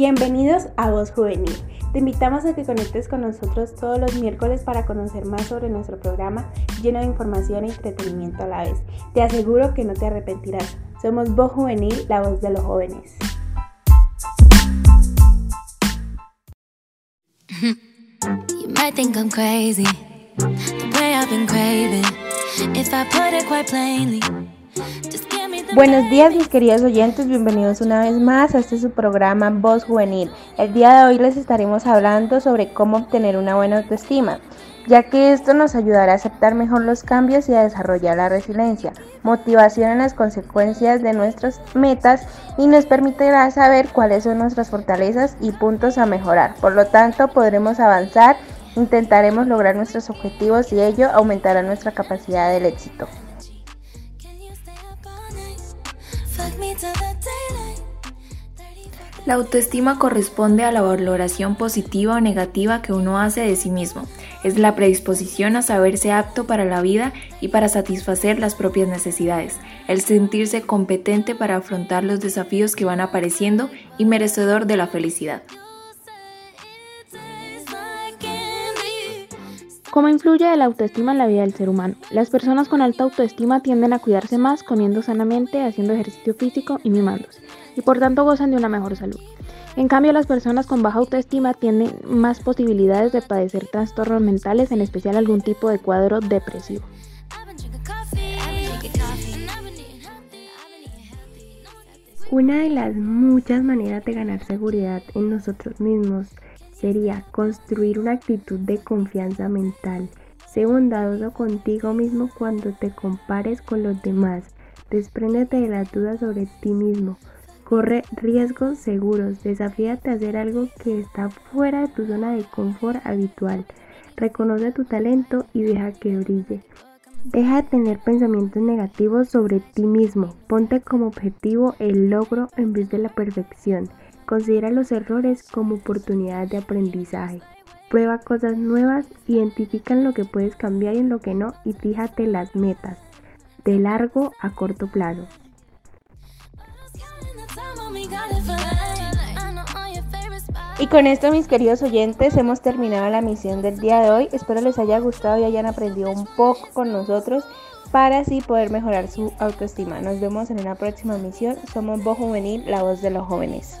Bienvenidos a Voz Juvenil. Te invitamos a que conectes con nosotros todos los miércoles para conocer más sobre nuestro programa lleno de información y entretenimiento a la vez. Te aseguro que no te arrepentirás. Somos Voz Juvenil, la voz de los jóvenes. Buenos días mis queridos oyentes, bienvenidos una vez más a este su programa Voz Juvenil. El día de hoy les estaremos hablando sobre cómo obtener una buena autoestima, ya que esto nos ayudará a aceptar mejor los cambios y a desarrollar la resiliencia, motivación en las consecuencias de nuestras metas y nos permitirá saber cuáles son nuestras fortalezas y puntos a mejorar. Por lo tanto, podremos avanzar, intentaremos lograr nuestros objetivos y ello aumentará nuestra capacidad del éxito. La autoestima corresponde a la valoración positiva o negativa que uno hace de sí mismo. Es la predisposición a saberse apto para la vida y para satisfacer las propias necesidades, el sentirse competente para afrontar los desafíos que van apareciendo y merecedor de la felicidad. ¿Cómo influye la autoestima en la vida del ser humano? Las personas con alta autoestima tienden a cuidarse más comiendo sanamente, haciendo ejercicio físico y mimándose, y por tanto gozan de una mejor salud. En cambio, las personas con baja autoestima tienen más posibilidades de padecer trastornos mentales, en especial algún tipo de cuadro depresivo. Una de las muchas maneras de ganar seguridad en nosotros mismos sería construir una actitud de confianza mental. Sé bondadoso contigo mismo cuando te compares con los demás. Despréndete de las dudas sobre ti mismo. Corre riesgos seguros. Desafíate a hacer algo que está fuera de tu zona de confort habitual. Reconoce tu talento y deja que brille. Deja de tener pensamientos negativos sobre ti mismo. Ponte como objetivo el logro en vez de la perfección. Considera los errores como oportunidades de aprendizaje. Prueba cosas nuevas, identifica en lo que puedes cambiar y en lo que no y fíjate las metas de largo a corto plazo. Y con esto mis queridos oyentes hemos terminado la misión del día de hoy. Espero les haya gustado y hayan aprendido un poco con nosotros para así poder mejorar su autoestima. Nos vemos en una próxima misión. Somos Voz Juvenil, la voz de los jóvenes.